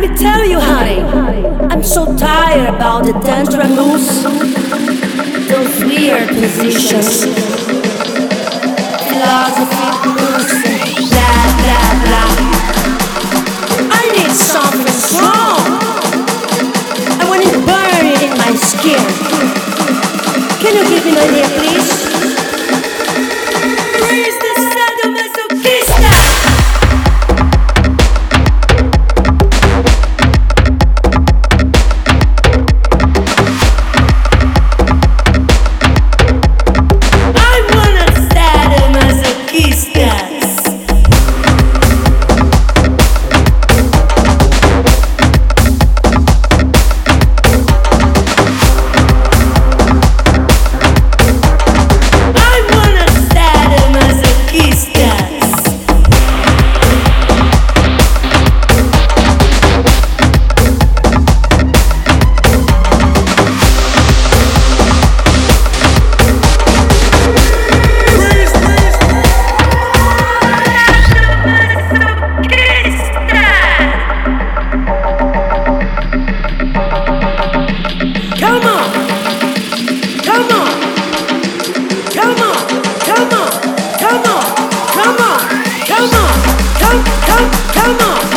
Let me tell you, honey, I'm so tired about the tantra moves, those weird positions, philosophy moves, blah blah blah. I need something strong. I want to burn it in my skin. Can you give me an idea, please? Come on.